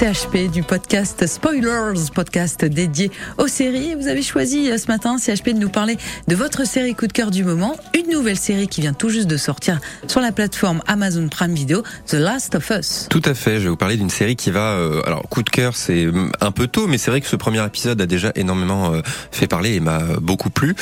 CHP du podcast Spoilers, podcast dédié aux séries. Vous avez choisi euh, ce matin, CHP, de nous parler de votre série coup de cœur du moment, une nouvelle série qui vient tout juste de sortir sur la plateforme Amazon Prime Video, The Last of Us. Tout à fait, je vais vous parler d'une série qui va... Euh, alors, coup de cœur, c'est un peu tôt, mais c'est vrai que ce premier épisode a déjà énormément euh, fait parler et m'a beaucoup plu.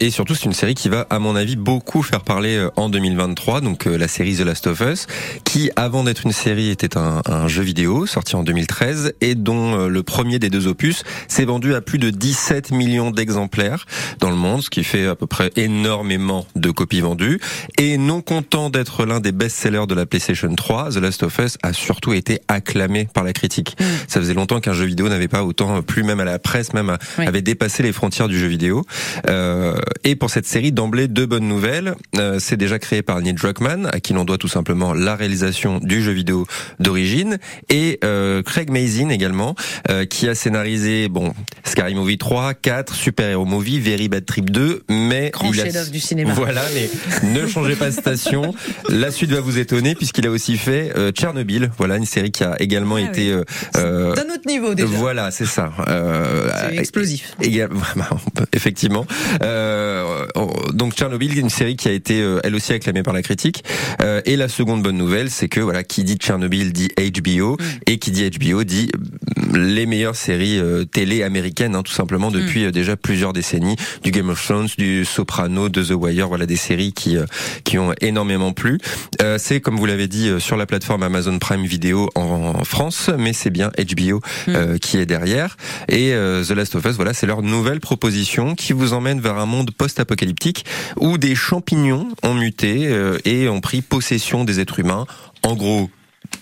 Et surtout, c'est une série qui va, à mon avis, beaucoup faire parler en 2023, donc la série The Last of Us, qui, avant d'être une série, était un, un jeu vidéo sorti en 2013 et dont euh, le premier des deux opus s'est vendu à plus de 17 millions d'exemplaires dans le monde, ce qui fait à peu près énormément de copies vendues. Et non content d'être l'un des best-sellers de la PlayStation 3, The Last of Us a surtout été acclamé par la critique. Ça faisait longtemps qu'un jeu vidéo n'avait pas autant plu, même à la presse, même Oui. avait dépassé les frontières du jeu vidéo. Euh, et pour cette série, d'emblée, deux bonnes nouvelles. Euh, c'est déjà créé par Neil Druckmann, à qui l'on doit tout simplement la réalisation du jeu vidéo d'origine, et euh, Craig Mazin également, euh, qui a scénarisé bon Scary Movie 3, 4, Super Hero Movie, Very Bad Trip 2, mais Grand chef-d'œuvre du cinéma. Voilà, mais ne changez pas de station. La suite va vous étonner puisqu'il a aussi fait euh, Tchernobyl. Voilà, une série qui a également Ah été euh, euh, D'un autre niveau déjà. voilà, c'est ça. Euh, explosif. égal- effectivement. Euh, donc Tchernobyl, une série qui a été euh, elle aussi acclamée par la critique. Euh, et la seconde bonne nouvelle, c'est que voilà, qui dit Tchernobyl dit HBO Mm. et qui dit HBO dit euh, les meilleures séries euh, télé américaines, hein, tout simplement depuis euh, déjà plusieurs décennies, du Game of Thrones, du Soprano, de The Wire, voilà des séries qui euh, qui ont énormément plu. Euh, c'est comme vous l'avez dit euh, sur la plateforme Amazon Prime Video en, en France, mais c'est bien HBO euh, qui est derrière. Et euh, The Last of Us, voilà, c'est leur nouvelle proposition qui vous emmène vers un monde post-apocalyptique où des champignons ont muté euh, et ont pris possession des êtres humains. En gros,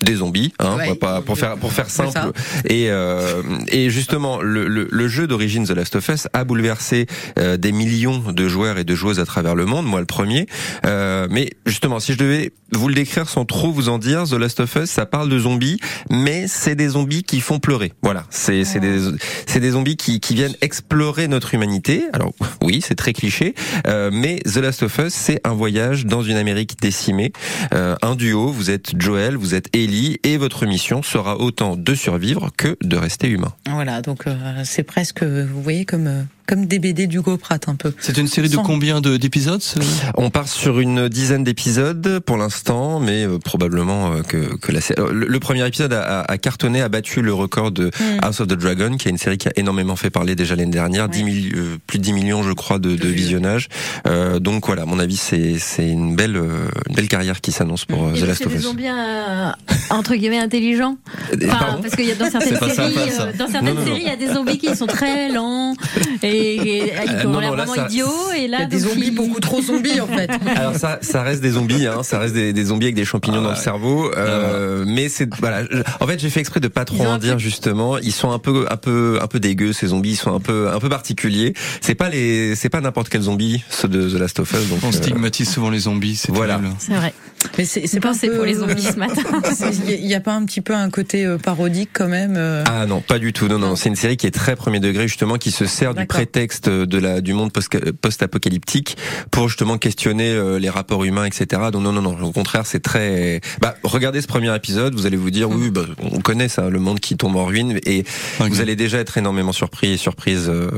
des zombies, hein, Ouais. pas pour faire pour faire simple. Et euh, et justement, le, le, le jeu d'origine The Last of Us a bouleversé euh, des millions de joueurs et de joueuses à travers le monde. Moi, le premier. Euh, mais justement, si je devais vous le décrire sans trop vous en dire, The Last of Us, ça parle de zombies, mais c'est des zombies qui font pleurer. Voilà, c'est c'est des c'est des zombies qui qui viennent explorer notre humanité. Alors oui, c'est très cliché, euh, mais The Last of Us, c'est un voyage dans une Amérique décimée. Euh, un duo, vous êtes Joel, vous êtes Ellie, et votre mission sera autant de survivre que de rester humain. Voilà, donc euh, c'est presque, vous voyez, comme euh, comme des BD d'Hugo Pratt un peu. C'est une série de Sans- combien de- d'épisodes ce- On part sur une dizaine d'épisodes pour l'instant, mais euh, probablement euh, que, que la sé- euh, le, le premier épisode a, a- a cartonné, a battu le record de Mm. House of the Dragon, qui est une série qui a énormément fait parler déjà l'année dernière, 10 milli- euh, plus de 10 millions, je crois, de, de vues. visionnage. Euh, donc voilà, à mon avis, c'est c'est une belle euh, une belle carrière qui s'annonce pour Et The Last of Us. zombies euh, entre guillemets intelligents. Enfin, parce qu'il y a dans certaines séries, ça. euh, dans certaines Non, non, non. séries, il y a des zombies qui sont très lents et, et Euh, qui ont l'air vraiment ça- idiots. Et là, Il y a des zombies ils- beaucoup trop zombies en fait. Alors ça, ça reste des zombies, hein, ça reste des, des zombies avec des champignons Ah dans le ouais. cerveau. Euh, mais c'est voilà. En fait, j'ai fait exprès de pas trop Ils en dire justement. Ils sont un peu, un peu, un peu dégueux ces zombies. Ils sont un peu, un peu particuliers. C'est pas les, c'est pas n'importe quel zombie ceux de The Last of Us. Donc On euh, stigmatise souvent les zombies, c'est Voilà. terrible. C'est vrai. Mais c'est c'est C'est pas un pensé peu- pour les zombies ce matin. Il n'y a, pas un petit peu un côté euh, parodique quand même euh, Ah non, pas du tout. Non, non, c'est une série qui est très premier degré justement, qui se sert du prétexte de la du monde post- post-apocalyptique pour justement questionner euh, les rapports humains, etc. Donc non, non, non. Au contraire, c'est très. Bah, regardez ce premier épisode, vous allez vous dire, oui, bah, on connaît ça, le monde qui tombe en ruine, et vous allez déjà être énormément surpris et surprise, euh,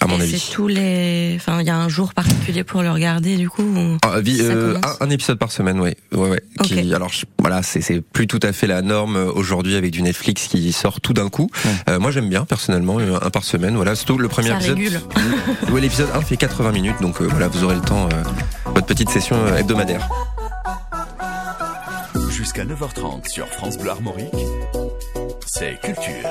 à mon Et avis. C'est tous les. Enfin, il y a un jour particulier pour le regarder, du coup. ou- Ah, euh, un, un épisode par semaine, ouais, ouais, ouais. Ok. Qui, alors voilà, c'est plus tout à fait la norme euh, aujourd'hui avec du Netflix qui sort tout d'un coup. Ouais. Euh, moi j'aime bien personnellement euh, un par semaine. Voilà, surtout le premier Ça épisode. Ouais, l'épisode 1 fait 80 minutes, donc euh, voilà, vous aurez le temps, euh, votre petite session hebdomadaire. Jusqu'à 9h30 sur France Bleu Armorique, c'est Culture.